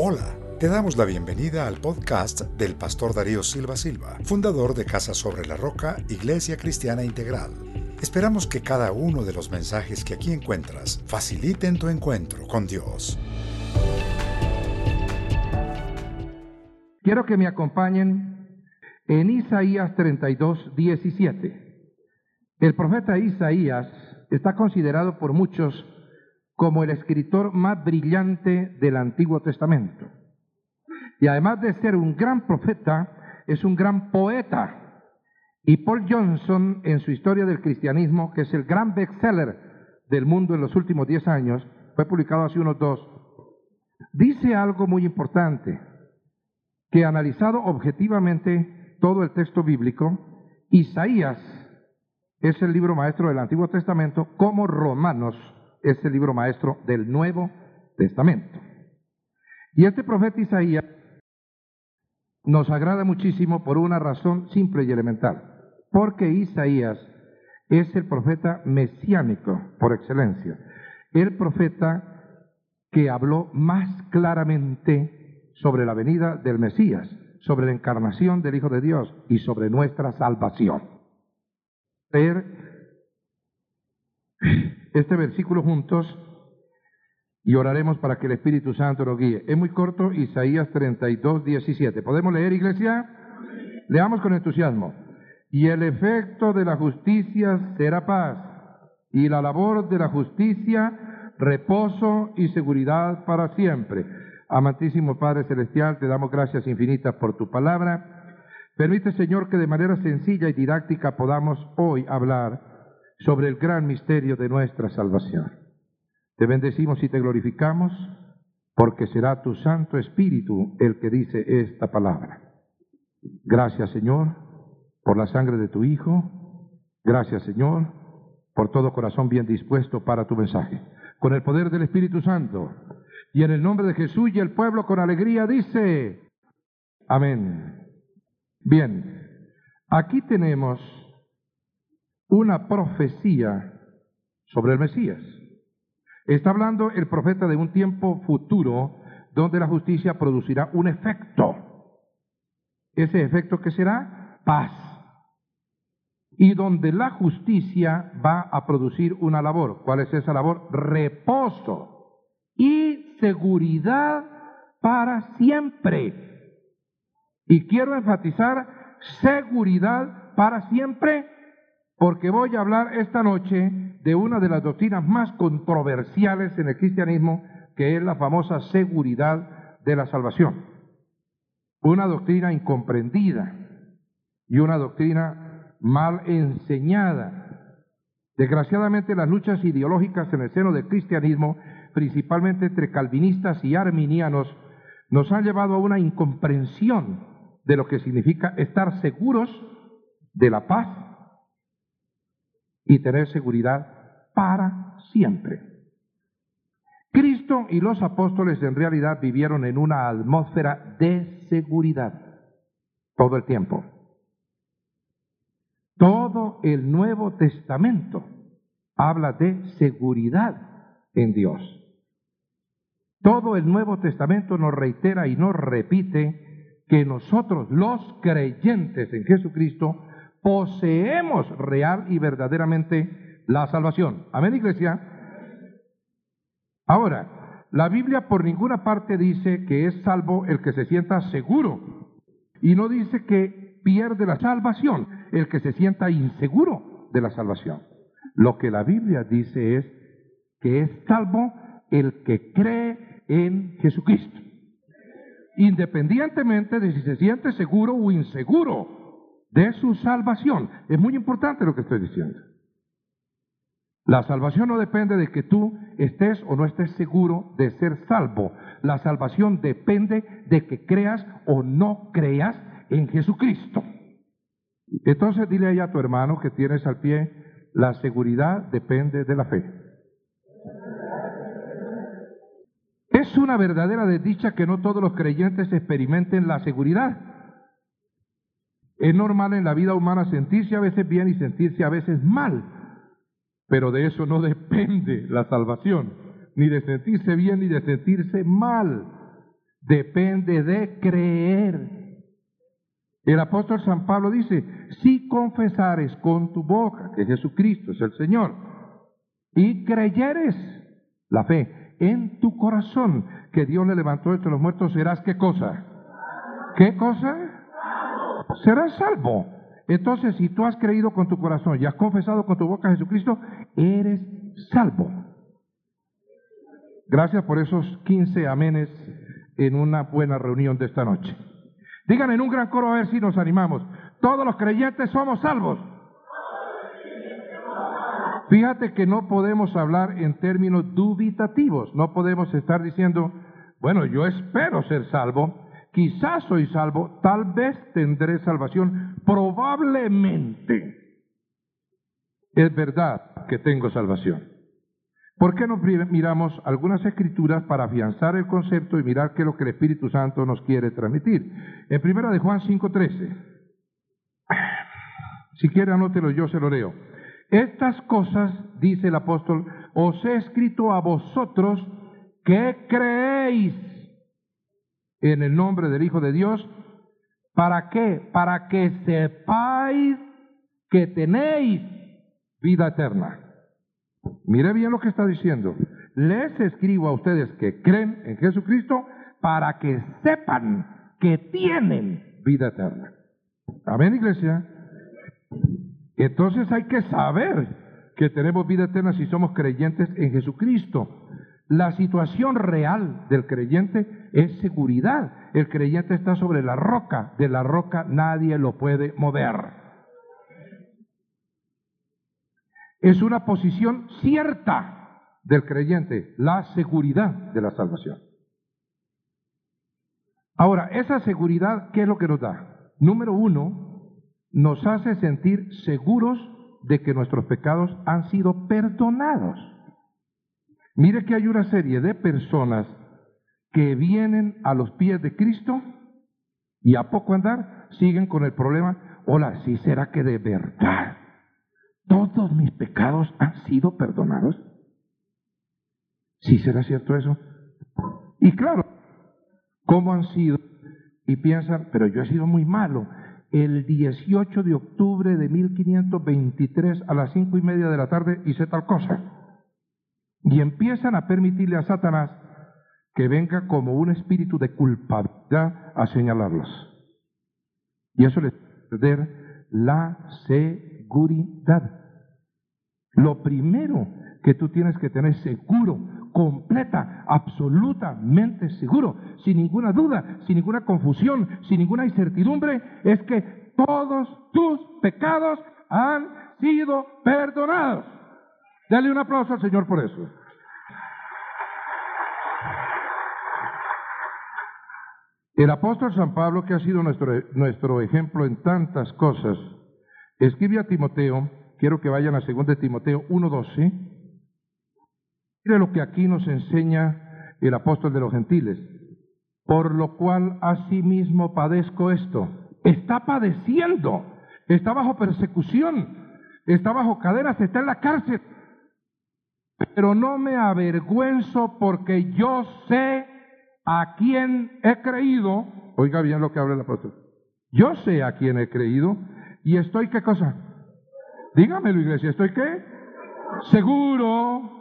Hola, te damos la bienvenida al podcast del pastor Darío Silva Silva, fundador de Casa sobre la Roca, Iglesia Cristiana Integral. Esperamos que cada uno de los mensajes que aquí encuentras faciliten tu encuentro con Dios. Quiero que me acompañen en Isaías 32, 17. El profeta Isaías está considerado por muchos como el escritor más brillante del Antiguo Testamento. Y además de ser un gran profeta, es un gran poeta. Y Paul Johnson, en su historia del cristianismo, que es el gran bestseller del mundo en los últimos 10 años, fue publicado hace unos dos, dice algo muy importante, que analizado objetivamente todo el texto bíblico, Isaías es el libro maestro del Antiguo Testamento como Romanos es el libro maestro del Nuevo Testamento. Y este profeta Isaías nos agrada muchísimo por una razón simple y elemental, porque Isaías es el profeta mesiánico por excelencia, el profeta que habló más claramente sobre la venida del Mesías, sobre la encarnación del Hijo de Dios y sobre nuestra salvación. Este versículo juntos y oraremos para que el Espíritu Santo nos guíe. Es muy corto, Isaías 32, 17. ¿Podemos leer, iglesia? Leamos con entusiasmo. Y el efecto de la justicia será paz, y la labor de la justicia, reposo y seguridad para siempre. Amantísimo Padre Celestial, te damos gracias infinitas por tu palabra. Permite, Señor, que de manera sencilla y didáctica podamos hoy hablar sobre el gran misterio de nuestra salvación. Te bendecimos y te glorificamos porque será tu Santo Espíritu el que dice esta palabra. Gracias Señor por la sangre de tu Hijo. Gracias Señor por todo corazón bien dispuesto para tu mensaje. Con el poder del Espíritu Santo y en el nombre de Jesús y el pueblo con alegría dice, amén. Bien, aquí tenemos una profecía sobre el Mesías. Está hablando el profeta de un tiempo futuro donde la justicia producirá un efecto. Ese efecto que será paz. Y donde la justicia va a producir una labor. ¿Cuál es esa labor? Reposo y seguridad para siempre. Y quiero enfatizar seguridad para siempre porque voy a hablar esta noche de una de las doctrinas más controversiales en el cristianismo, que es la famosa seguridad de la salvación. Una doctrina incomprendida y una doctrina mal enseñada. Desgraciadamente las luchas ideológicas en el seno del cristianismo, principalmente entre calvinistas y arminianos, nos han llevado a una incomprensión de lo que significa estar seguros de la paz y tener seguridad para siempre. Cristo y los apóstoles en realidad vivieron en una atmósfera de seguridad todo el tiempo. Todo el Nuevo Testamento habla de seguridad en Dios. Todo el Nuevo Testamento nos reitera y nos repite que nosotros, los creyentes en Jesucristo, poseemos real y verdaderamente la salvación. Amén, iglesia. Ahora, la Biblia por ninguna parte dice que es salvo el que se sienta seguro y no dice que pierde la salvación el que se sienta inseguro de la salvación. Lo que la Biblia dice es que es salvo el que cree en Jesucristo, independientemente de si se siente seguro o inseguro de su salvación. Es muy importante lo que estoy diciendo. La salvación no depende de que tú estés o no estés seguro de ser salvo. La salvación depende de que creas o no creas en Jesucristo. Entonces dile ahí a tu hermano que tienes al pie, la seguridad depende de la fe. Es una verdadera desdicha que no todos los creyentes experimenten la seguridad. Es normal en la vida humana sentirse a veces bien y sentirse a veces mal, pero de eso no depende la salvación, ni de sentirse bien ni de sentirse mal. depende de creer. El apóstol San Pablo dice, si confesares con tu boca que Jesucristo es el Señor y creyeres la fe en tu corazón que Dios le levantó entre los muertos, serás qué cosa? ¿Qué cosa? Serás salvo. Entonces, si tú has creído con tu corazón y has confesado con tu boca a Jesucristo, eres salvo. Gracias por esos 15 amenes en una buena reunión de esta noche. Digan en un gran coro a ver si nos animamos. Todos los creyentes somos salvos. Fíjate que no podemos hablar en términos dubitativos. No podemos estar diciendo, bueno, yo espero ser salvo, quizás soy salvo, tal vez tendré salvación, probablemente es verdad que tengo salvación. ¿Por qué no miramos algunas escrituras para afianzar el concepto y mirar qué es lo que el Espíritu Santo nos quiere transmitir? En primera de Juan 5:13. Si quiere anótelo, yo se lo leo. Estas cosas, dice el apóstol, os he escrito a vosotros que creéis en el nombre del Hijo de Dios. ¿Para qué? Para que sepáis que tenéis vida eterna. Mire bien lo que está diciendo. Les escribo a ustedes que creen en Jesucristo para que sepan que tienen vida eterna. Amén, iglesia. Entonces hay que saber que tenemos vida eterna si somos creyentes en Jesucristo. La situación real del creyente es seguridad. El creyente está sobre la roca. De la roca nadie lo puede mover. Es una posición cierta del creyente, la seguridad de la salvación. Ahora, esa seguridad, ¿qué es lo que nos da? Número uno, nos hace sentir seguros de que nuestros pecados han sido perdonados. Mire que hay una serie de personas que vienen a los pies de Cristo y a poco andar siguen con el problema, hola, ¿sí será que de verdad todos mis pecados han sido perdonados? ¿Sí será cierto eso? Y claro, ¿cómo han sido? Y piensan, pero yo he sido muy malo. El 18 de octubre de 1523 a las cinco y media de la tarde hice tal cosa. Y empiezan a permitirle a Satanás que venga como un espíritu de culpabilidad a señalarlos. Y eso les perder la seguridad. Lo primero que tú tienes que tener seguro, completa, absolutamente seguro, sin ninguna duda, sin ninguna confusión, sin ninguna incertidumbre, es que todos tus pecados han sido perdonados. Dale un aplauso al Señor por eso. El apóstol San Pablo, que ha sido nuestro, nuestro ejemplo en tantas cosas, escribe a Timoteo, quiero que vayan a 2 Timoteo 1.12, mire lo que aquí nos enseña el apóstol de los gentiles, por lo cual asimismo padezco esto, está padeciendo, está bajo persecución, está bajo cadenas, está en la cárcel, pero no me avergüenzo porque yo sé a quién he creído. Oiga bien lo que habla el apóstol. Yo sé a quién he creído y estoy qué cosa. Dígamelo, iglesia, ¿estoy qué? Seguro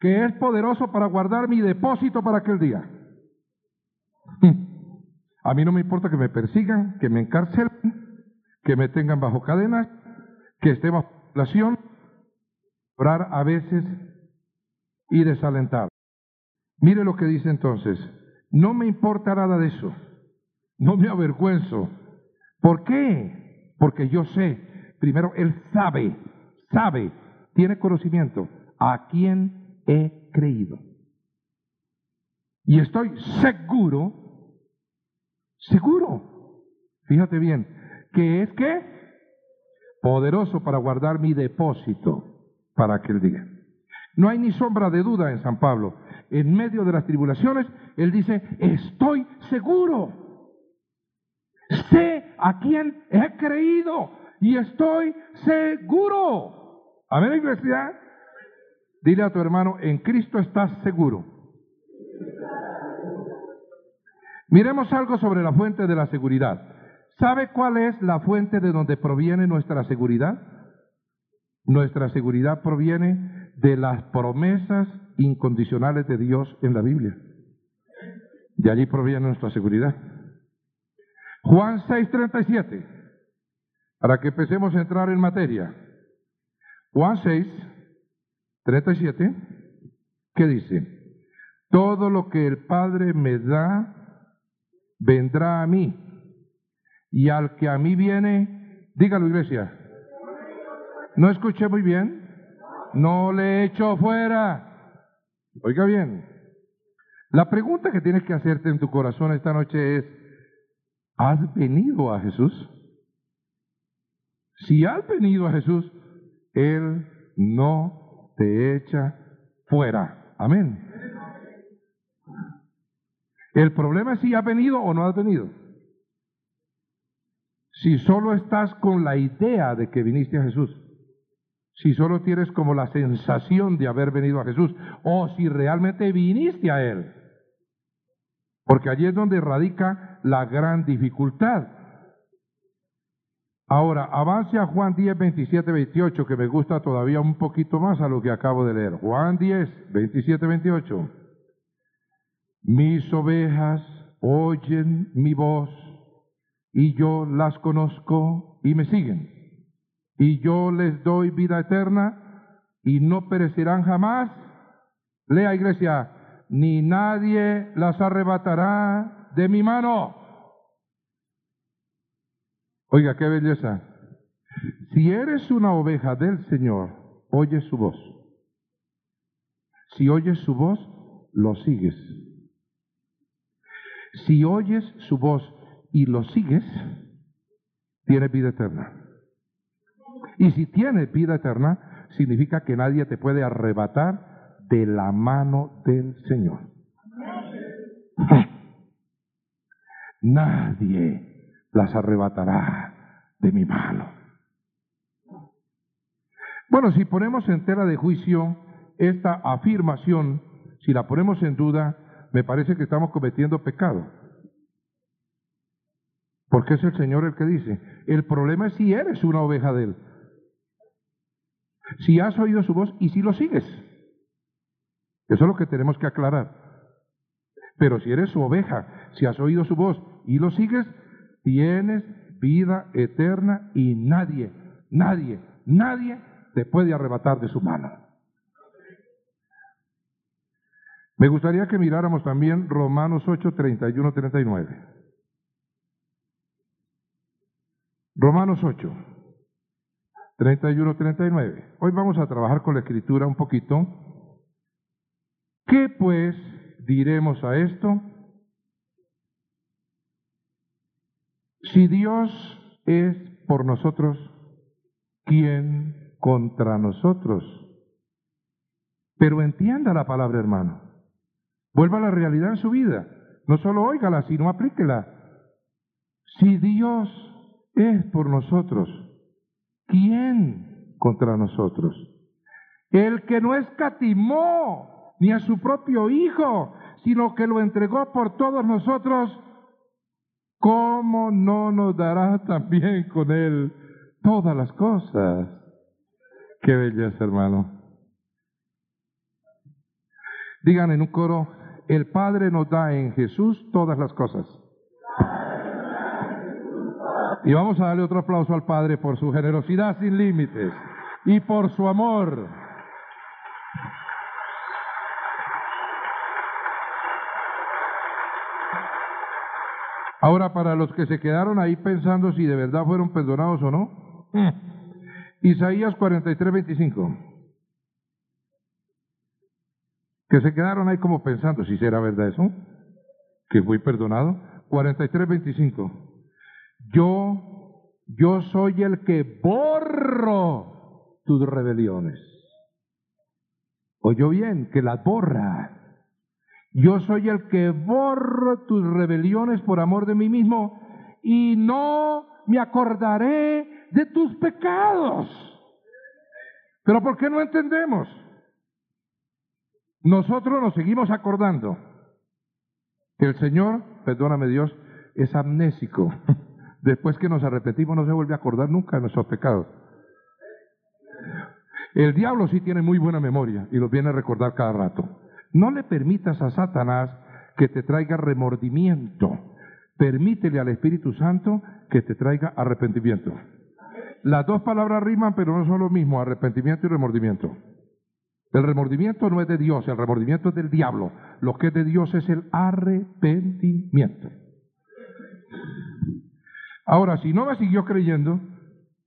que es poderoso para guardar mi depósito para aquel día. A mí no me importa que me persigan, que me encarcelen, que me tengan bajo cadenas, que esté bajo población, orar a veces y desalentar. Mire lo que dice entonces. No me importa nada de eso. No me avergüenzo. ¿Por qué? Porque yo sé, primero, Él sabe, sabe, tiene conocimiento a quién he creído. Y estoy seguro, seguro, fíjate bien, que es que poderoso para guardar mi depósito para aquel día. No hay ni sombra de duda en San Pablo. En medio de las tribulaciones, él dice, estoy seguro. Sé a quién he creído y estoy seguro. Amén, iglesia. Dile a tu hermano, en Cristo estás seguro. Miremos algo sobre la fuente de la seguridad. ¿Sabe cuál es la fuente de donde proviene nuestra seguridad? Nuestra seguridad proviene de las promesas incondicionales de Dios en la Biblia. De allí proviene nuestra seguridad. Juan 6:37, para que empecemos a entrar en materia. Juan 6, 37, ¿qué dice? Todo lo que el Padre me da, vendrá a mí. Y al que a mí viene, dígalo iglesia. ¿No escuché muy bien? No le echo fuera. Oiga bien. La pregunta que tienes que hacerte en tu corazón esta noche es, ¿has venido a Jesús? Si has venido a Jesús, Él no te echa fuera. Amén. El problema es si has venido o no has venido. Si solo estás con la idea de que viniste a Jesús, si solo tienes como la sensación de haber venido a Jesús, o si realmente viniste a Él. Porque allí es donde radica la gran dificultad. Ahora, avance a Juan 10, 27, 28, que me gusta todavía un poquito más a lo que acabo de leer. Juan 10, 27, 28. Mis ovejas oyen mi voz y yo las conozco y me siguen. Y yo les doy vida eterna y no perecerán jamás. Lea iglesia, ni nadie las arrebatará de mi mano. Oiga, qué belleza. Si eres una oveja del Señor, oye su voz. Si oyes su voz, lo sigues. Si oyes su voz y lo sigues, tienes vida eterna. Y si tienes vida eterna, significa que nadie te puede arrebatar de la mano del Señor. Nadie las arrebatará de mi mano. Bueno, si ponemos en tela de juicio esta afirmación, si la ponemos en duda, me parece que estamos cometiendo pecado. Porque es el Señor el que dice, el problema es si eres una oveja de Él. Si has oído su voz y si lo sigues. Eso es lo que tenemos que aclarar. Pero si eres su oveja, si has oído su voz y lo sigues, tienes vida eterna y nadie, nadie, nadie te puede arrebatar de su mano. Me gustaría que miráramos también Romanos 8, 31, 39. Romanos 8, 31, 39. Hoy vamos a trabajar con la escritura un poquito. ¿Qué pues diremos a esto? Si Dios es por nosotros, ¿quién contra nosotros? Pero entienda la palabra, hermano. Vuelva a la realidad en su vida. No solo óigala, sino aplíquela. Si Dios es por nosotros, ¿quién contra nosotros? El que no escatimó ni a su propio Hijo, sino que lo entregó por todos nosotros, ¿cómo no nos dará también con Él todas las cosas? Qué belleza, hermano. Digan en un coro, el Padre nos da en Jesús todas las cosas. Y vamos a darle otro aplauso al Padre por su generosidad sin límites y por su amor. Ahora, para los que se quedaron ahí pensando si de verdad fueron perdonados o no, mm. Isaías 43, 25. Que se quedaron ahí como pensando si será verdad eso, que fui perdonado. 43, 25. Yo, yo soy el que borro tus rebeliones. Oyó bien, que las borra. Yo soy el que borro tus rebeliones por amor de mí mismo y no me acordaré de tus pecados. Pero ¿por qué no entendemos? Nosotros nos seguimos acordando el Señor perdóname Dios, es amnésico. Después que nos arrepentimos no se vuelve a acordar nunca de nuestros pecados. El diablo sí tiene muy buena memoria y los viene a recordar cada rato. No le permitas a Satanás que te traiga remordimiento. Permítele al Espíritu Santo que te traiga arrepentimiento. Las dos palabras riman, pero no son lo mismo, arrepentimiento y remordimiento. El remordimiento no es de Dios, el remordimiento es del diablo. Lo que es de Dios es el arrepentimiento. Ahora, si no me siguió creyendo,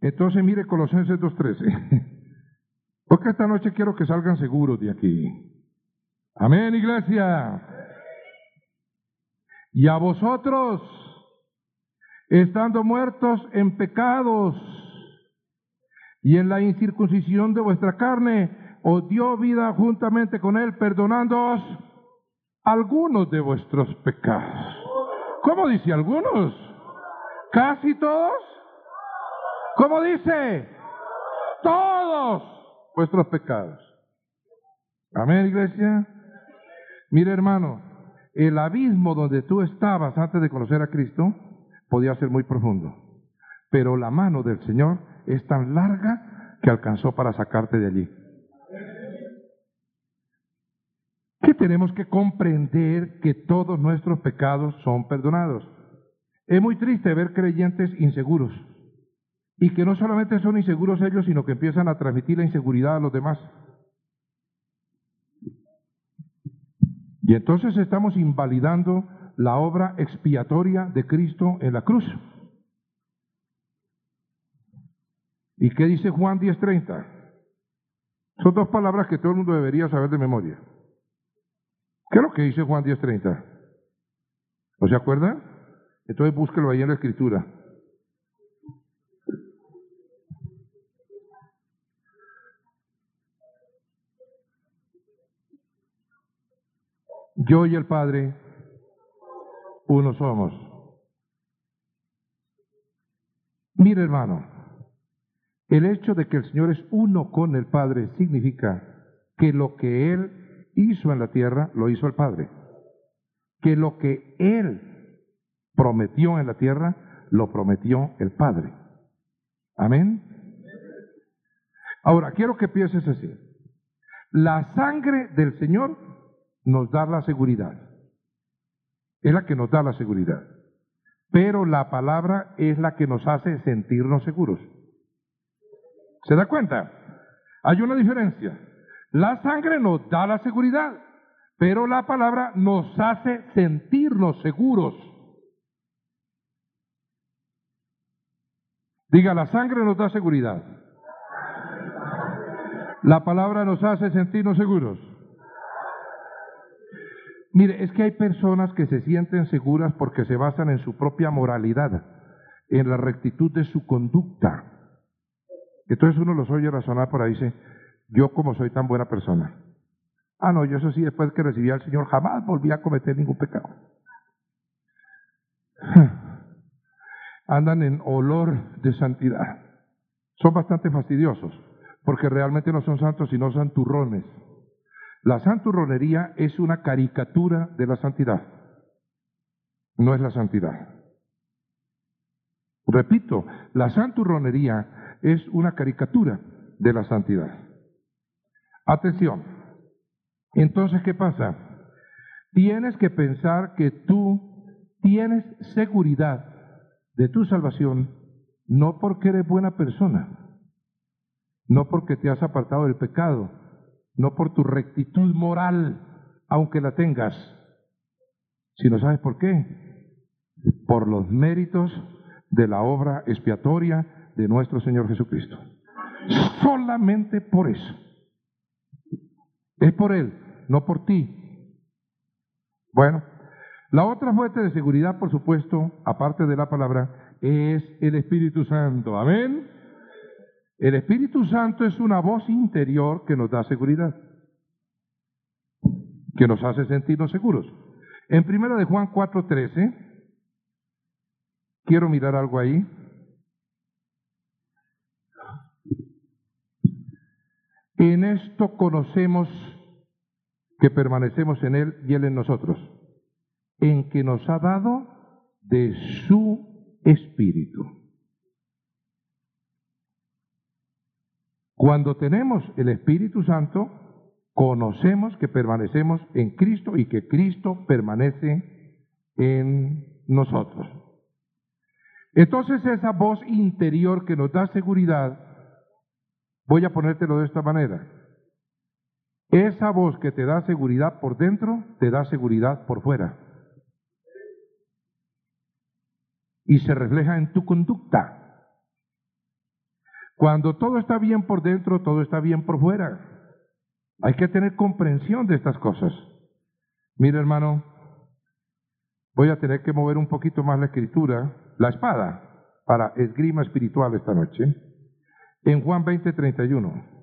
entonces mire Colosenses 2.13. Porque esta noche quiero que salgan seguros de aquí. Amén, iglesia. Y a vosotros, estando muertos en pecados y en la incircuncisión de vuestra carne, os dio vida juntamente con Él, perdonándoos algunos de vuestros pecados. ¿Cómo dice algunos? ¿Casi todos? ¿Cómo dice? Todos vuestros pecados. Amén, iglesia. Mire, hermano, el abismo donde tú estabas antes de conocer a Cristo podía ser muy profundo, pero la mano del Señor es tan larga que alcanzó para sacarte de allí. que tenemos que comprender que todos nuestros pecados son perdonados. Es muy triste ver creyentes inseguros y que no solamente son inseguros ellos, sino que empiezan a transmitir la inseguridad a los demás. Y entonces estamos invalidando la obra expiatoria de Cristo en la cruz. ¿Y qué dice Juan 10:30? Son dos palabras que todo el mundo debería saber de memoria. ¿Qué es lo que dice Juan 10:30? ¿No se acuerda? Entonces búsquelo ahí en la escritura. Yo y el Padre, uno somos. Mire hermano, el hecho de que el Señor es uno con el Padre significa que lo que Él hizo en la tierra, lo hizo el Padre. Que lo que Él prometió en la tierra, lo prometió el Padre. Amén. Ahora, quiero que pienses así. La sangre del Señor nos da la seguridad. Es la que nos da la seguridad. Pero la palabra es la que nos hace sentirnos seguros. ¿Se da cuenta? Hay una diferencia. La sangre nos da la seguridad, pero la palabra nos hace sentirnos seguros. Diga, la sangre nos da seguridad. La palabra nos hace sentirnos seguros. Mire, es que hay personas que se sienten seguras porque se basan en su propia moralidad, en la rectitud de su conducta. Entonces uno los oye razonar por ahí y dice, yo como soy tan buena persona. Ah, no, yo eso sí, después que recibí al Señor, jamás volví a cometer ningún pecado. Andan en olor de santidad. Son bastante fastidiosos, porque realmente no son santos, sino santurrones. La santurronería es una caricatura de la santidad. No es la santidad. Repito, la santurronería es una caricatura de la santidad. Atención. Entonces, ¿qué pasa? Tienes que pensar que tú tienes seguridad de tu salvación no porque eres buena persona, no porque te has apartado del pecado, no por tu rectitud moral, aunque la tengas, sino ¿sabes por qué? Por los méritos de la obra expiatoria de nuestro Señor Jesucristo. Solamente por eso. Es por Él, no por ti. Bueno, la otra fuente de seguridad, por supuesto, aparte de la palabra, es el Espíritu Santo. Amén. El Espíritu Santo es una voz interior que nos da seguridad, que nos hace sentirnos seguros. En primera de Juan 4:13, quiero mirar algo ahí. En esto conocemos que permanecemos en Él y Él en nosotros. En que nos ha dado de su espíritu. Cuando tenemos el Espíritu Santo, conocemos que permanecemos en Cristo y que Cristo permanece en nosotros. Entonces esa voz interior que nos da seguridad, voy a ponértelo de esta manera. Esa voz que te da seguridad por dentro, te da seguridad por fuera. Y se refleja en tu conducta. Cuando todo está bien por dentro, todo está bien por fuera. Hay que tener comprensión de estas cosas. Mira, hermano, voy a tener que mover un poquito más la escritura, la espada, para esgrima espiritual esta noche. En Juan 20, 31.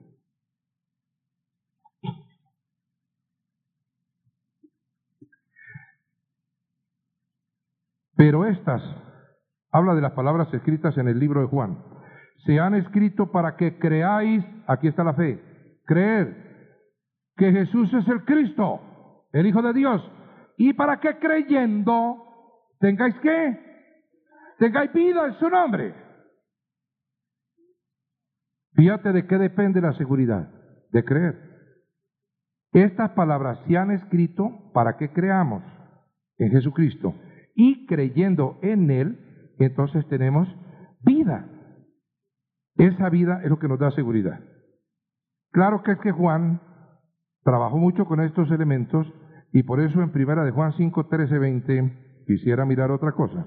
Pero estas, habla de las palabras escritas en el libro de Juan, se han escrito para que creáis, aquí está la fe, creer que Jesús es el Cristo, el Hijo de Dios, y para que creyendo tengáis qué? Tengáis vida en su nombre. Fíjate de qué depende la seguridad, de creer. Estas palabras se han escrito para que creamos en Jesucristo y creyendo en Él, entonces tenemos vida. Esa vida es lo que nos da seguridad. Claro que es que Juan trabajó mucho con estos elementos y por eso en primera de Juan 5, 13, 20 quisiera mirar otra cosa.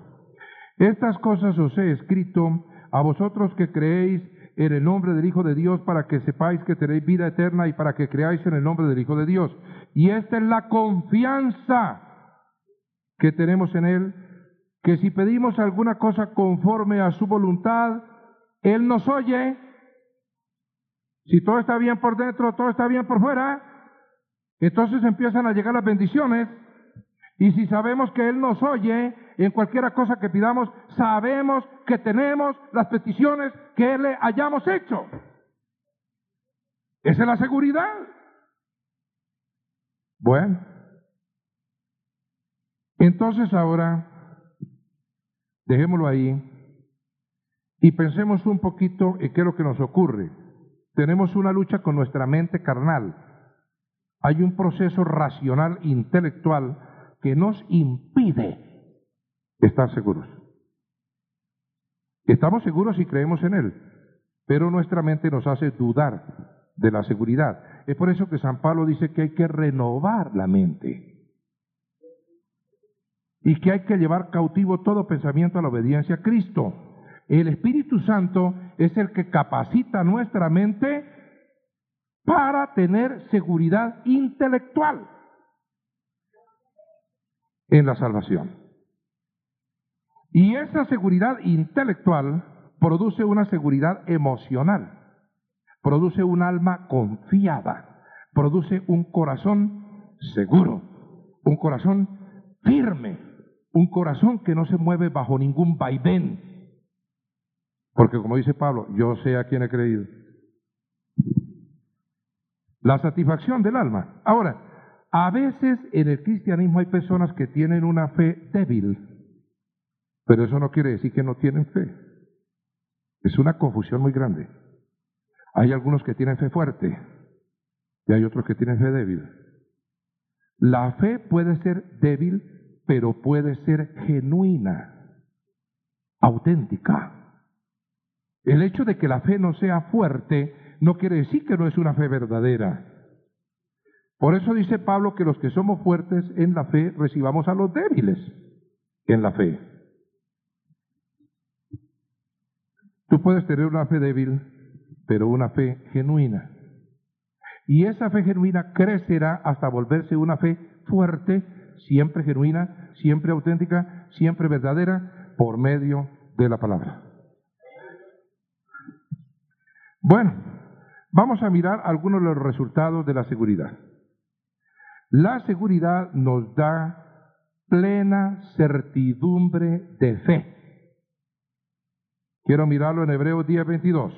Estas cosas os he escrito a vosotros que creéis en el nombre del Hijo de Dios para que sepáis que tenéis vida eterna y para que creáis en el nombre del Hijo de Dios. Y esta es la confianza que tenemos en Él, que si pedimos alguna cosa conforme a su voluntad, él nos oye. Si todo está bien por dentro, todo está bien por fuera, entonces empiezan a llegar las bendiciones. Y si sabemos que Él nos oye en cualquier cosa que pidamos, sabemos que tenemos las peticiones que le hayamos hecho. Esa es la seguridad. Bueno, entonces ahora, dejémoslo ahí. Y pensemos un poquito en qué es lo que nos ocurre. Tenemos una lucha con nuestra mente carnal. Hay un proceso racional intelectual que nos impide estar seguros. Estamos seguros y creemos en Él, pero nuestra mente nos hace dudar de la seguridad. Es por eso que San Pablo dice que hay que renovar la mente y que hay que llevar cautivo todo pensamiento a la obediencia a Cristo. El Espíritu Santo es el que capacita nuestra mente para tener seguridad intelectual en la salvación. Y esa seguridad intelectual produce una seguridad emocional, produce un alma confiada, produce un corazón seguro, un corazón firme, un corazón que no se mueve bajo ningún vaivén, porque como dice Pablo, yo sé a quién he creído. La satisfacción del alma. Ahora, a veces en el cristianismo hay personas que tienen una fe débil, pero eso no quiere decir que no tienen fe. Es una confusión muy grande. Hay algunos que tienen fe fuerte y hay otros que tienen fe débil. La fe puede ser débil, pero puede ser genuina, auténtica. El hecho de que la fe no sea fuerte no quiere decir que no es una fe verdadera. Por eso dice Pablo que los que somos fuertes en la fe recibamos a los débiles en la fe. Tú puedes tener una fe débil, pero una fe genuina. Y esa fe genuina crecerá hasta volverse una fe fuerte, siempre genuina, siempre auténtica, siempre verdadera, por medio de la palabra. Bueno, vamos a mirar algunos de los resultados de la seguridad. La seguridad nos da plena certidumbre de fe. Quiero mirarlo en Hebreos 10, 22.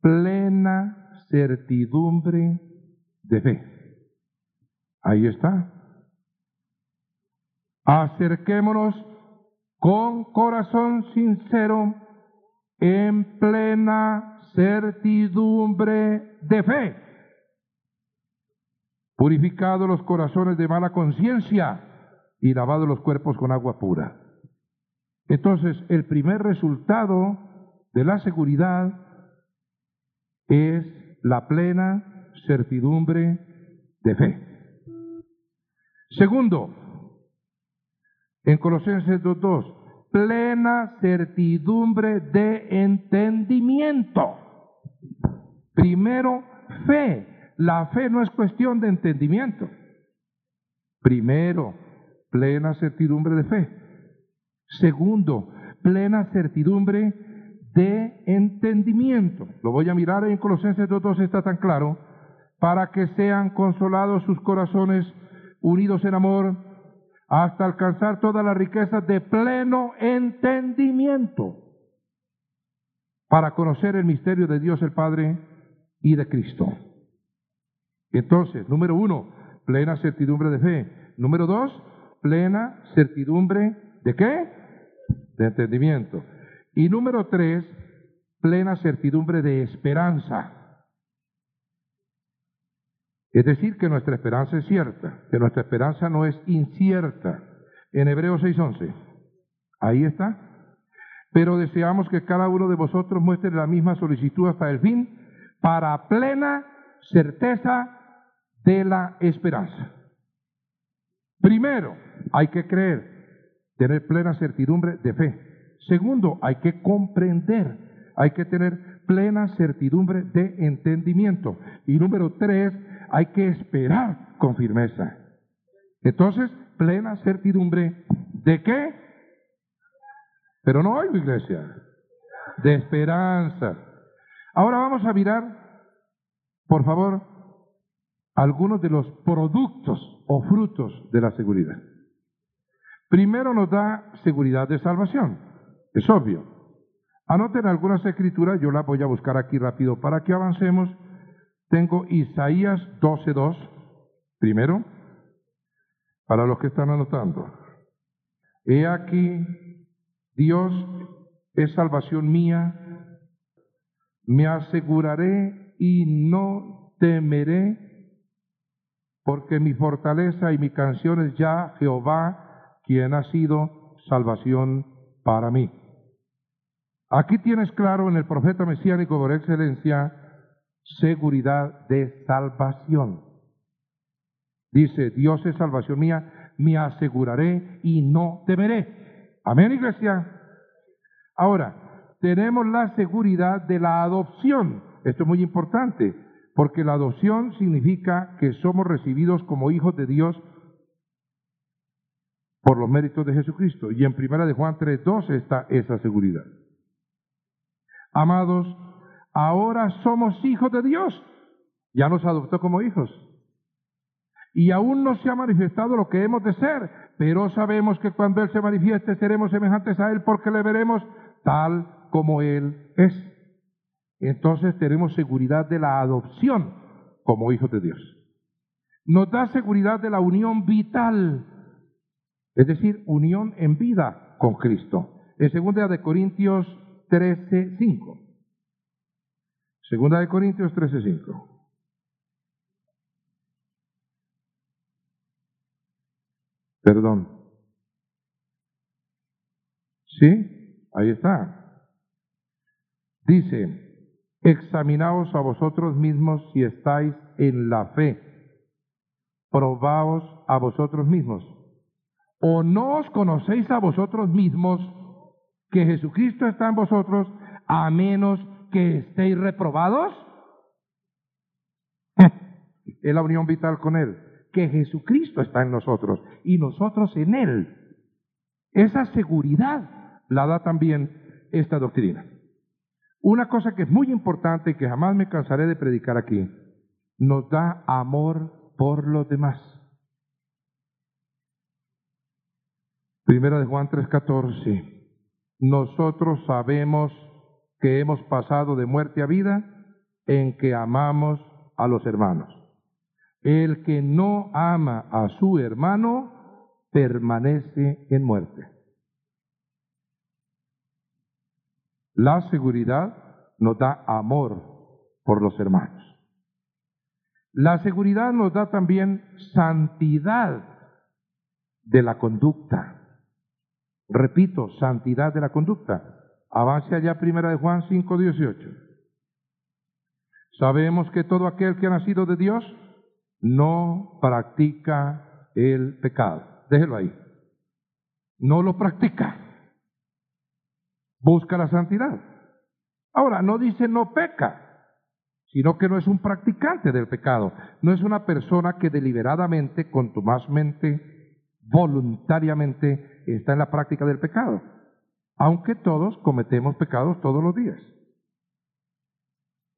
Plena certidumbre de fe. Ahí está. Acerquémonos con corazón sincero en plena certidumbre de fe, purificados los corazones de mala conciencia y lavados los cuerpos con agua pura. Entonces, el primer resultado de la seguridad es la plena certidumbre de fe. Segundo, en Colosenses 2.2, plena certidumbre de entendimiento. Primero, fe. La fe no es cuestión de entendimiento. Primero, plena certidumbre de fe. Segundo, plena certidumbre de entendimiento. Lo voy a mirar en Colosenses 2.2, está tan claro, para que sean consolados sus corazones unidos en amor hasta alcanzar toda la riqueza de pleno entendimiento para conocer el misterio de Dios el Padre y de Cristo. Entonces, número uno, plena certidumbre de fe. Número dos, plena certidumbre de qué? De entendimiento. Y número tres, plena certidumbre de esperanza. Es decir, que nuestra esperanza es cierta, que nuestra esperanza no es incierta. En Hebreos 6:11, ahí está. Pero deseamos que cada uno de vosotros muestre la misma solicitud hasta el fin, para plena certeza de la esperanza. Primero, hay que creer, tener plena certidumbre de fe. Segundo, hay que comprender, hay que tener plena certidumbre de entendimiento. Y número tres, hay que esperar con firmeza. Entonces, plena certidumbre de qué? Pero no hay iglesia, de esperanza. Ahora vamos a mirar, por favor, algunos de los productos o frutos de la seguridad. Primero nos da seguridad de salvación, es obvio. Anoten algunas escrituras, yo las voy a buscar aquí rápido para que avancemos tengo Isaías 12.2, primero, para los que están anotando. He aquí, Dios es salvación mía, me aseguraré y no temeré, porque mi fortaleza y mi canción es ya Jehová, quien ha sido salvación para mí. Aquí tienes claro en el profeta mesiánico por excelencia, seguridad de salvación. Dice, Dios es salvación mía, me aseguraré y no temeré. Amén, iglesia. Ahora, tenemos la seguridad de la adopción. Esto es muy importante, porque la adopción significa que somos recibidos como hijos de Dios por los méritos de Jesucristo. Y en primera de Juan 3.2 está esa seguridad. Amados, ahora somos hijos de Dios. Ya nos adoptó como hijos. Y aún no se ha manifestado lo que hemos de ser, pero sabemos que cuando Él se manifieste seremos semejantes a Él porque le veremos tal como Él es. Entonces tenemos seguridad de la adopción como hijos de Dios. Nos da seguridad de la unión vital, es decir, unión en vida con Cristo. En 2 de Corintios 13, 5. Segunda de Corintios 13:5. Perdón. ¿Sí? Ahí está. Dice, examinaos a vosotros mismos si estáis en la fe. Probaos a vosotros mismos. ¿O no os conocéis a vosotros mismos que Jesucristo está en vosotros a menos que estéis reprobados? es la unión vital con Él, que Jesucristo está en nosotros y nosotros en Él. Esa seguridad la da también esta doctrina. Una cosa que es muy importante y que jamás me cansaré de predicar aquí, nos da amor por los demás. Primera de Juan 3:14. Nosotros sabemos que hemos pasado de muerte a vida en que amamos a los hermanos. El que no ama a su hermano permanece en muerte. La seguridad nos da amor por los hermanos. La seguridad nos da también santidad de la conducta. Repito, santidad de la conducta. Avance allá primera de Juan 5, 18. Sabemos que todo aquel que ha nacido de Dios no practica el pecado. Déjelo ahí. No lo practica. Busca la santidad. Ahora, no dice no peca, sino que no es un practicante del pecado. No es una persona que deliberadamente, contumazmente, voluntariamente está en la práctica del pecado. Aunque todos cometemos pecados todos los días.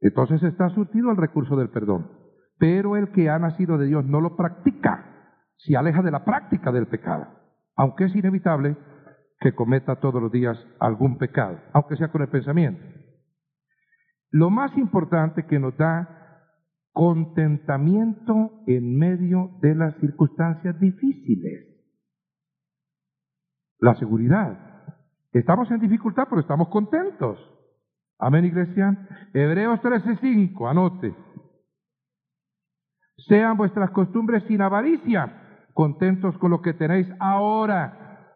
Entonces está surtido el recurso del perdón. Pero el que ha nacido de Dios no lo practica, se aleja de la práctica del pecado, aunque es inevitable que cometa todos los días algún pecado, aunque sea con el pensamiento. Lo más importante que nos da contentamiento en medio de las circunstancias difíciles. La seguridad. Estamos en dificultad, pero estamos contentos. Amén, iglesia. Hebreos 13:5, anote. Sean vuestras costumbres sin avaricia, contentos con lo que tenéis ahora.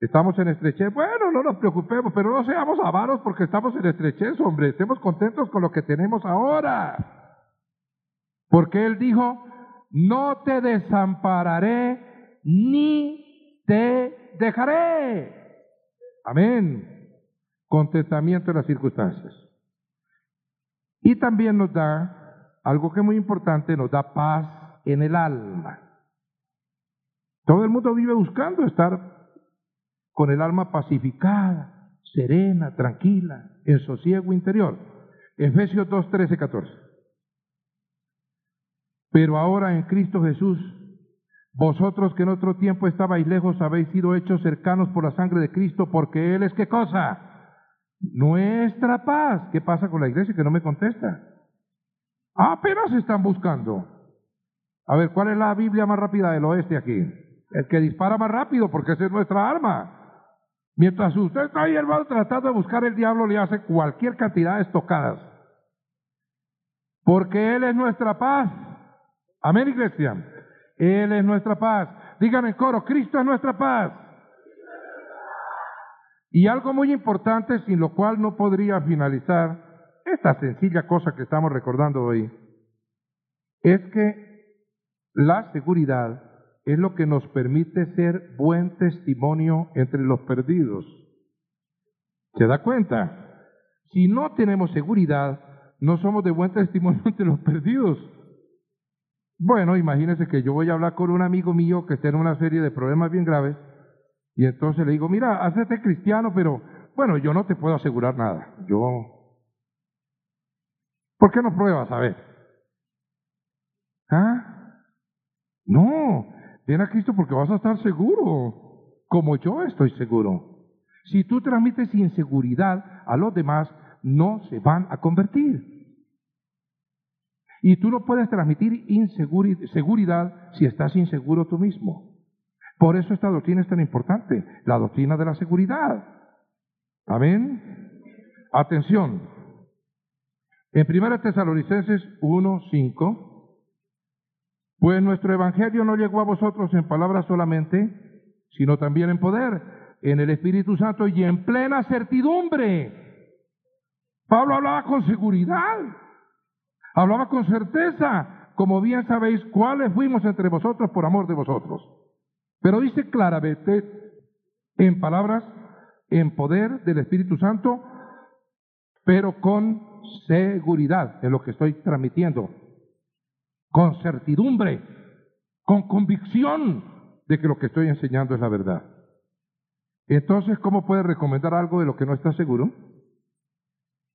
Estamos en estrechez. Bueno, no nos preocupemos, pero no seamos avaros porque estamos en estrechez, hombre. Estemos contentos con lo que tenemos ahora. Porque Él dijo, no te desampararé ni te dejaré. Amén contentamiento en las circunstancias. Y también nos da algo que es muy importante, nos da paz en el alma. Todo el mundo vive buscando estar con el alma pacificada, serena, tranquila, en sosiego interior. Efesios 2, 13, 14. Pero ahora en Cristo Jesús, vosotros que en otro tiempo estabais lejos habéis sido hechos cercanos por la sangre de Cristo, porque Él es qué cosa? Nuestra paz. ¿Qué pasa con la iglesia que no me contesta? Apenas están buscando. A ver, ¿cuál es la Biblia más rápida del oeste aquí? El que dispara más rápido, porque esa es nuestra arma. Mientras usted está ahí, hermano, tratando de buscar el diablo, le hace cualquier cantidad de estocadas. Porque Él es nuestra paz. Amén, iglesia. Él es nuestra paz. Digan en coro, Cristo es nuestra paz. Y algo muy importante, sin lo cual no podría finalizar esta sencilla cosa que estamos recordando hoy, es que la seguridad es lo que nos permite ser buen testimonio entre los perdidos. ¿Se da cuenta? Si no tenemos seguridad, no somos de buen testimonio entre los perdidos. Bueno, imagínense que yo voy a hablar con un amigo mío que está en una serie de problemas bien graves y entonces le digo, mira, hacete cristiano, pero bueno, yo no te puedo asegurar nada. Yo... ¿Por qué no pruebas? A ver. ¿Ah? No, ven a Cristo porque vas a estar seguro, como yo estoy seguro. Si tú transmites inseguridad a los demás, no se van a convertir. Y tú no puedes transmitir inseguridad si estás inseguro tú mismo. Por eso esta doctrina es tan importante, la doctrina de la seguridad. Amén. Atención. En 1 Tesalonicenses 1:5, pues nuestro evangelio no llegó a vosotros en palabras solamente, sino también en poder, en el Espíritu Santo y en plena certidumbre. Pablo hablaba con seguridad, hablaba con certeza, como bien sabéis cuáles fuimos entre vosotros por amor de vosotros. Pero dice claramente, en palabras, en poder del Espíritu Santo, pero con seguridad en lo que estoy transmitiendo, con certidumbre, con convicción de que lo que estoy enseñando es la verdad. Entonces, ¿cómo puedes recomendar algo de lo que no estás seguro?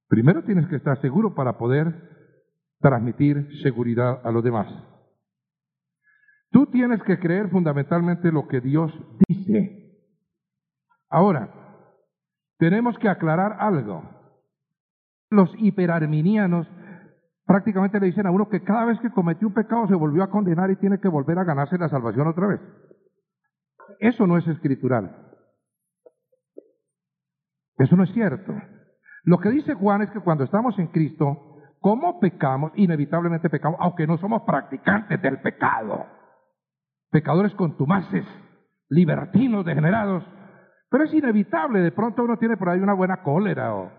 Primero tienes que estar seguro para poder transmitir seguridad a los demás. Tú tienes que creer fundamentalmente lo que Dios dice. Ahora, tenemos que aclarar algo. Los hiperarminianos prácticamente le dicen a uno que cada vez que cometió un pecado se volvió a condenar y tiene que volver a ganarse la salvación otra vez. Eso no es escritural. Eso no es cierto. Lo que dice Juan es que cuando estamos en Cristo, ¿cómo pecamos? Inevitablemente pecamos, aunque no somos practicantes del pecado. Pecadores contumaces, libertinos, degenerados. Pero es inevitable, de pronto uno tiene por ahí una buena cólera o,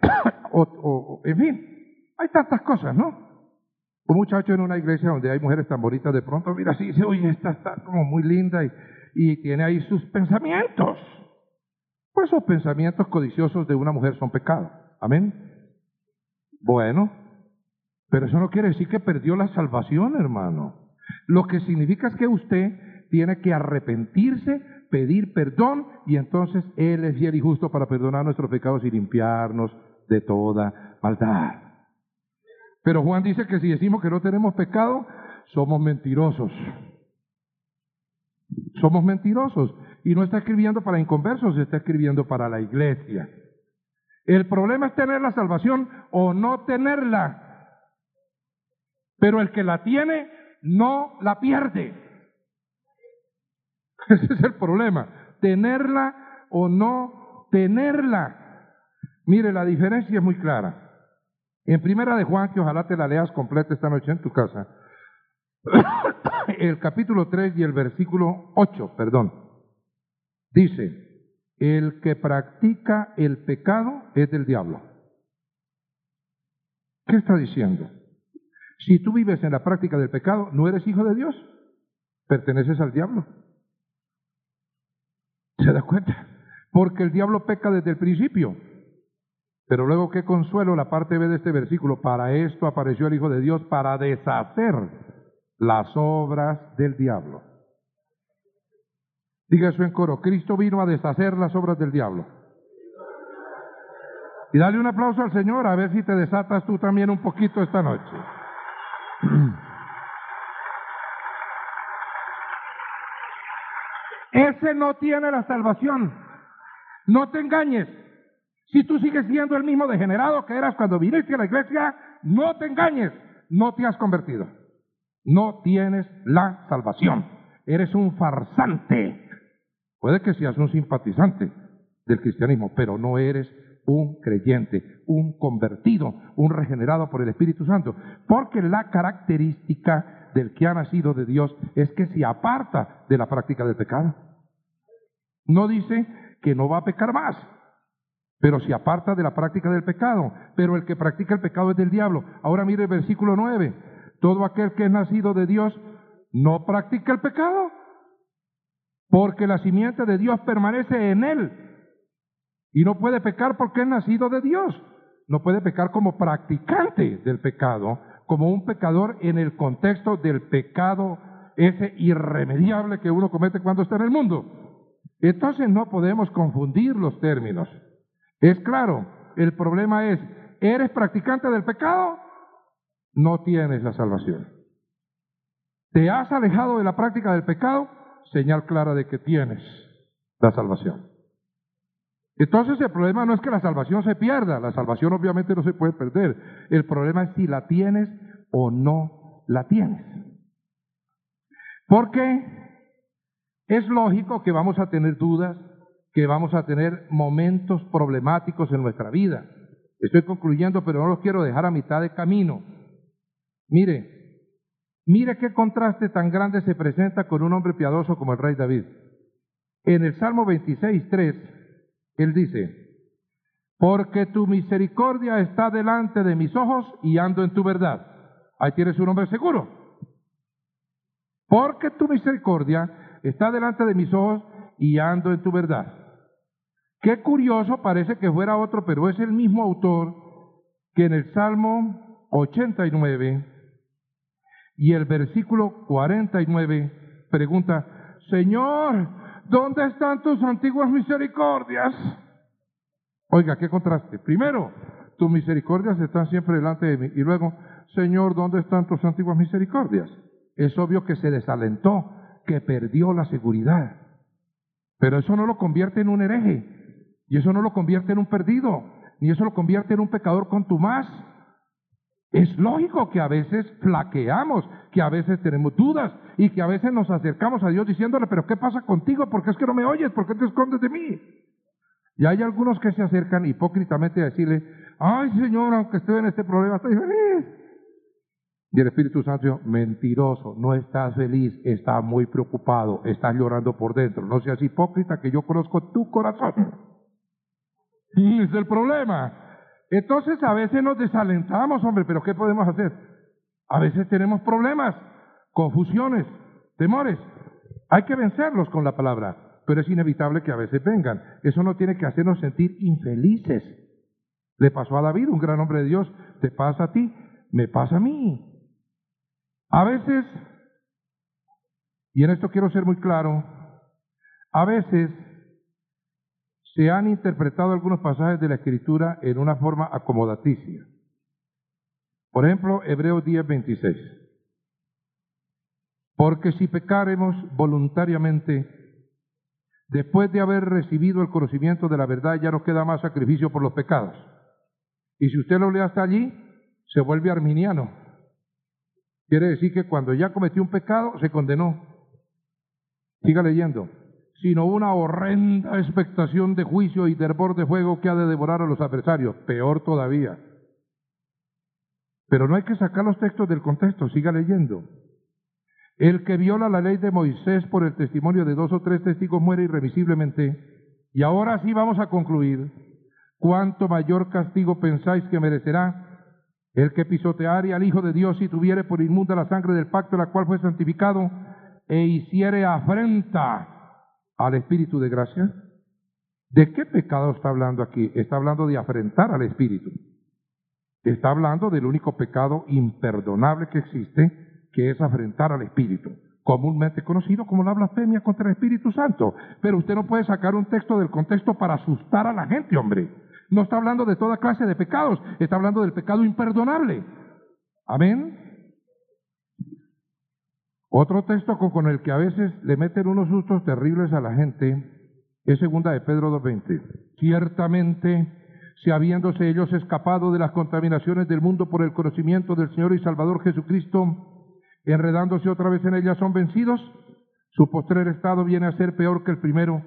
en fin, hay tantas cosas, ¿no? Un muchacho en una iglesia donde hay mujeres tan bonitas, de pronto mira así y dice, oye, esta está como muy linda y, y tiene ahí sus pensamientos. Pues esos pensamientos codiciosos de una mujer son pecado. Amén. Bueno, pero eso no quiere decir que perdió la salvación, hermano. Lo que significa es que usted tiene que arrepentirse, pedir perdón y entonces Él es fiel y justo para perdonar nuestros pecados y limpiarnos de toda maldad. Pero Juan dice que si decimos que no tenemos pecado, somos mentirosos. Somos mentirosos. Y no está escribiendo para inconversos, está escribiendo para la iglesia. El problema es tener la salvación o no tenerla. Pero el que la tiene no la pierde. Ese es el problema. Tenerla o no tenerla. Mire, la diferencia es muy clara. En primera de Juan, que ojalá te la leas completa esta noche en tu casa, el capítulo 3 y el versículo 8, perdón, dice, el que practica el pecado es del diablo. ¿Qué está diciendo? Si tú vives en la práctica del pecado, no eres hijo de Dios, perteneces al diablo. ¿Se da cuenta? Porque el diablo peca desde el principio. Pero luego, qué consuelo la parte B de este versículo. Para esto apareció el Hijo de Dios, para deshacer las obras del diablo. Diga eso en coro. Cristo vino a deshacer las obras del diablo. Y dale un aplauso al Señor a ver si te desatas tú también un poquito esta noche. Ese no tiene la salvación. No te engañes. Si tú sigues siendo el mismo degenerado que eras cuando viniste a la iglesia, no te engañes, no te has convertido. No tienes la salvación. Eres un farsante. Puede que seas un simpatizante del cristianismo, pero no eres un creyente, un convertido, un regenerado por el Espíritu Santo. Porque la característica del que ha nacido de Dios es que se aparta de la práctica del pecado. No dice que no va a pecar más, pero se aparta de la práctica del pecado. Pero el que practica el pecado es del diablo. Ahora mire el versículo 9. Todo aquel que es nacido de Dios no practica el pecado, porque la simiente de Dios permanece en él. Y no puede pecar porque es nacido de Dios. No puede pecar como practicante del pecado, como un pecador en el contexto del pecado ese irremediable que uno comete cuando está en el mundo. Entonces no podemos confundir los términos. Es claro, el problema es, ¿eres practicante del pecado? No tienes la salvación. ¿Te has alejado de la práctica del pecado? Señal clara de que tienes la salvación. Entonces el problema no es que la salvación se pierda, la salvación obviamente no se puede perder. El problema es si la tienes o no la tienes. Porque es lógico que vamos a tener dudas, que vamos a tener momentos problemáticos en nuestra vida. Estoy concluyendo, pero no los quiero dejar a mitad de camino. Mire, mire qué contraste tan grande se presenta con un hombre piadoso como el rey David. En el Salmo 26, 3, él dice, porque tu misericordia está delante de mis ojos y ando en tu verdad. Ahí tienes un hombre seguro. Porque tu misericordia está delante de mis ojos y ando en tu verdad. Qué curioso, parece que fuera otro, pero es el mismo autor que en el Salmo 89 y el versículo 49 pregunta, Señor, ¿dónde están tus antiguas misericordias? Oiga, qué contraste. Primero, tus misericordias están siempre delante de mí. Y luego, Señor, ¿dónde están tus antiguas misericordias? Es obvio que se desalentó, que perdió la seguridad. Pero eso no lo convierte en un hereje. Y eso no lo convierte en un perdido, ni eso lo convierte en un pecador contumaz. Es lógico que a veces flaqueamos, que a veces tenemos dudas y que a veces nos acercamos a Dios diciéndole, pero ¿qué pasa contigo? ¿Por qué es que no me oyes? ¿Por qué te escondes de mí? Y hay algunos que se acercan hipócritamente a decirle, ay Señor, aunque estoy en este problema, estoy feliz. Y el Espíritu Santo mentiroso, no estás feliz, estás muy preocupado, estás llorando por dentro. No seas hipócrita que yo conozco tu corazón. Es el problema. Entonces a veces nos desalentamos, hombre, pero ¿qué podemos hacer? A veces tenemos problemas, confusiones, temores. Hay que vencerlos con la palabra, pero es inevitable que a veces vengan. Eso no tiene que hacernos sentir infelices. Le pasó a David, un gran hombre de Dios, te pasa a ti, me pasa a mí. A veces, y en esto quiero ser muy claro, a veces se han interpretado algunos pasajes de la Escritura en una forma acomodaticia. Por ejemplo, Hebreos 10, 26. Porque si pecaremos voluntariamente, después de haber recibido el conocimiento de la verdad, ya no queda más sacrificio por los pecados. Y si usted lo lee hasta allí, se vuelve arminiano. Quiere decir que cuando ya cometió un pecado, se condenó. Siga leyendo. Sino una horrenda expectación de juicio y hervor de fuego que ha de devorar a los adversarios. Peor todavía. Pero no hay que sacar los textos del contexto, siga leyendo. El que viola la ley de Moisés por el testimonio de dos o tres testigos muere irremisiblemente. Y ahora sí vamos a concluir. ¿Cuánto mayor castigo pensáis que merecerá el que pisoteare al Hijo de Dios y tuviere por inmunda la sangre del pacto, la cual fue santificado, e hiciere afrenta al Espíritu de gracia. ¿De qué pecado está hablando aquí? Está hablando de afrentar al Espíritu. Está hablando del único pecado imperdonable que existe, que es afrentar al Espíritu, comúnmente conocido como la blasfemia contra el Espíritu Santo. Pero usted no puede sacar un texto del contexto para asustar a la gente, hombre. No está hablando de toda clase de pecados, está hablando del pecado imperdonable. Amén. Otro texto con el que a veces le meten unos sustos terribles a la gente es segunda de Pedro 2.20. Ciertamente, si habiéndose ellos escapado de las contaminaciones del mundo por el conocimiento del Señor y Salvador Jesucristo, enredándose otra vez en ellas son vencidos, su postrer estado viene a ser peor que el primero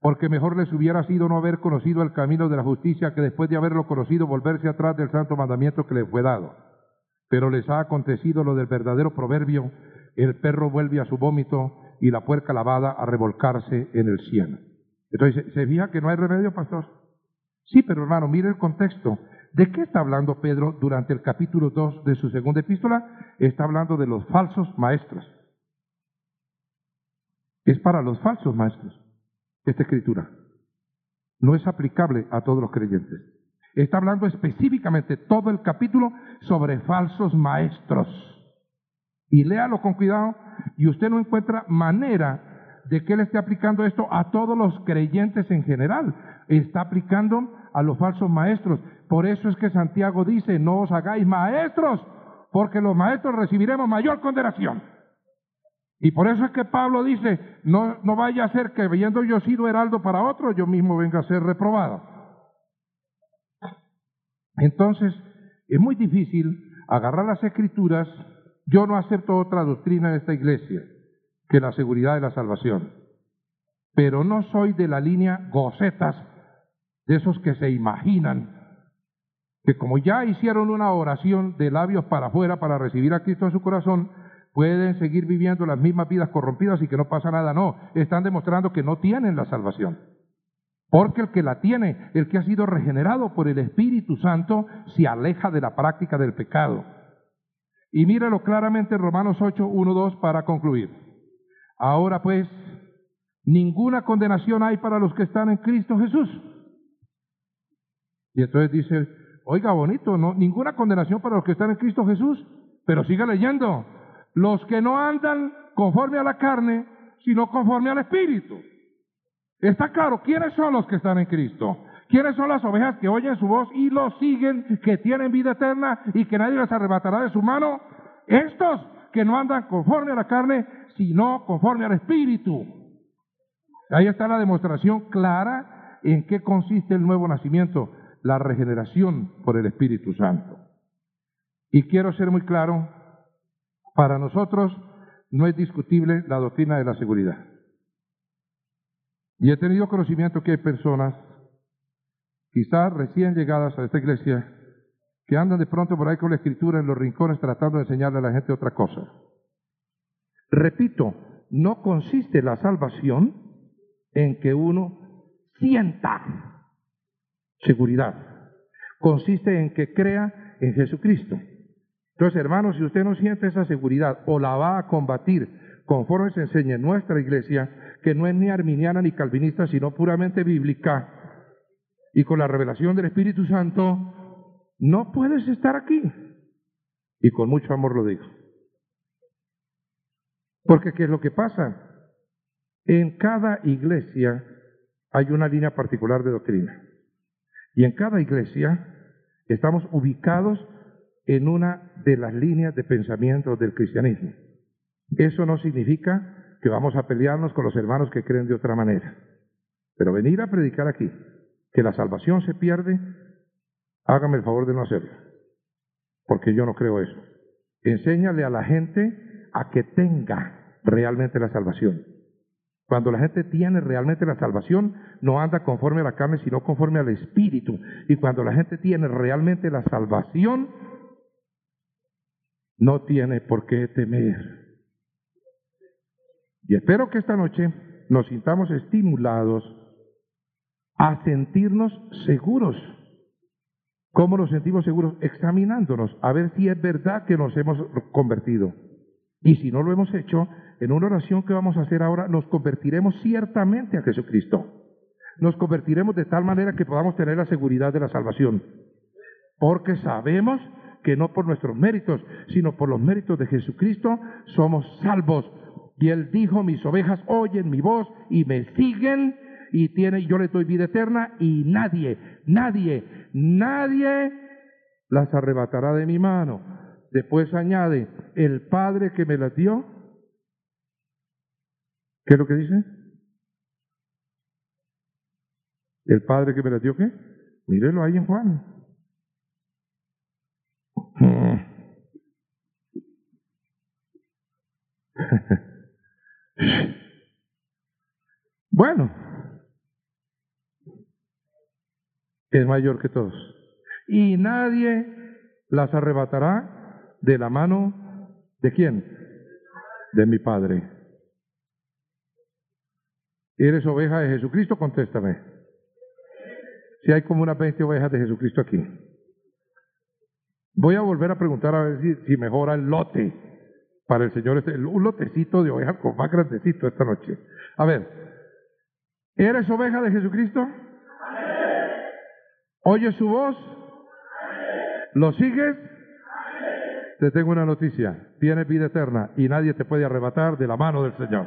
porque mejor les hubiera sido no haber conocido el camino de la justicia que después de haberlo conocido volverse atrás del santo mandamiento que les fue dado. Pero les ha acontecido lo del verdadero proverbio, el perro vuelve a su vómito y la puerca lavada a revolcarse en el cielo. Entonces, ¿se fija que no hay remedio, pastor? Sí, pero hermano, mire el contexto. ¿De qué está hablando Pedro durante el capítulo 2 de su segunda epístola? Está hablando de los falsos maestros. Es para los falsos maestros esta escritura. No es aplicable a todos los creyentes. Está hablando específicamente todo el capítulo sobre falsos maestros. Y léalo con cuidado y usted no encuentra manera de que él esté aplicando esto a todos los creyentes en general. Está aplicando a los falsos maestros. Por eso es que Santiago dice, no os hagáis maestros, porque los maestros recibiremos mayor condenación. Y por eso es que Pablo dice, no, vaya a ser que viendo yo sido heraldo para otro, yo mismo venga a ser reprobado. Entonces, es muy difícil agarrar las escrituras. Yo no acepto otra doctrina de esta iglesia que la seguridad de la salvación. Pero no soy de la línea gocetas, de esos que se imaginan que como ya hicieron una oración de labios para afuera para recibir a Cristo en su corazón, pueden seguir viviendo las mismas vidas corrompidas y que no pasa nada. No, están demostrando que no tienen la salvación. Porque el que la tiene, el que ha sido regenerado por el Espíritu Santo, se aleja de la práctica del pecado. Y míralo claramente en Romanos 8, 1, 2 para concluir. Ahora pues, ninguna condenación hay para los que están en Cristo Jesús. Y entonces dice, oiga bonito, no, ninguna condenación para los que están en Cristo Jesús, pero siga leyendo los que no andan conforme a la carne, sino conforme al Espíritu. Está claro, ¿quiénes son los que están en Cristo? ¿Quiénes son las ovejas que oyen su voz y los siguen, que tienen vida eterna y que nadie las arrebatará de su mano? Estos que no andan conforme a la carne, sino conforme al Espíritu. Ahí está la demostración clara en qué consiste el nuevo nacimiento, la regeneración por el Espíritu Santo. Y quiero ser muy claro, para nosotros no es discutible la doctrina de la seguridad. Y he tenido conocimiento que hay personas, quizás recién llegadas a esta iglesia, que andan de pronto por ahí con la escritura en los rincones tratando de enseñarle a la gente otra cosa. Repito, no consiste la salvación en que uno sienta seguridad. Consiste en que crea en Jesucristo. Entonces, hermanos, si usted no siente esa seguridad o la va a combatir conforme se enseña en nuestra iglesia, que no es ni arminiana ni calvinista, sino puramente bíblica, y con la revelación del Espíritu Santo, no puedes estar aquí. Y con mucho amor lo digo. Porque ¿qué es lo que pasa? En cada iglesia hay una línea particular de doctrina. Y en cada iglesia estamos ubicados en una de las líneas de pensamiento del cristianismo. Eso no significa que vamos a pelearnos con los hermanos que creen de otra manera. Pero venir a predicar aquí que la salvación se pierde, hágame el favor de no hacerlo, porque yo no creo eso. Enséñale a la gente a que tenga realmente la salvación. Cuando la gente tiene realmente la salvación, no anda conforme a la carne, sino conforme al Espíritu. Y cuando la gente tiene realmente la salvación, no tiene por qué temer. Y espero que esta noche nos sintamos estimulados a sentirnos seguros. ¿Cómo nos sentimos seguros? Examinándonos, a ver si es verdad que nos hemos convertido. Y si no lo hemos hecho, en una oración que vamos a hacer ahora, nos convertiremos ciertamente a Jesucristo. Nos convertiremos de tal manera que podamos tener la seguridad de la salvación. Porque sabemos que no por nuestros méritos, sino por los méritos de Jesucristo, somos salvos. Y él dijo, mis ovejas oyen mi voz y me siguen y tiene, yo les doy vida eterna y nadie, nadie, nadie las arrebatará de mi mano. Después añade, el Padre que me las dio, ¿qué es lo que dice? El Padre que me las dio, ¿qué? Mírenlo ahí en Juan. bueno, es mayor que todos. Y nadie las arrebatará de la mano de quién? De mi Padre. ¿Eres oveja de Jesucristo? Contéstame. Si hay como unas 20 ovejas de Jesucristo aquí. Voy a volver a preguntar a ver si, si mejora el lote para el Señor, este, un lotecito de ovejas con más grandecito esta noche. A ver, ¿eres oveja de Jesucristo? ¿Oyes su voz? ¿Lo sigues? Te tengo una noticia, tienes vida eterna y nadie te puede arrebatar de la mano del Señor.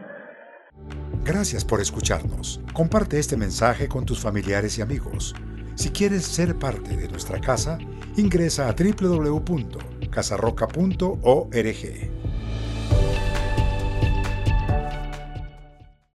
Gracias por escucharnos. Comparte este mensaje con tus familiares y amigos. Si quieres ser parte de nuestra casa, ingresa a www.casarroca.org.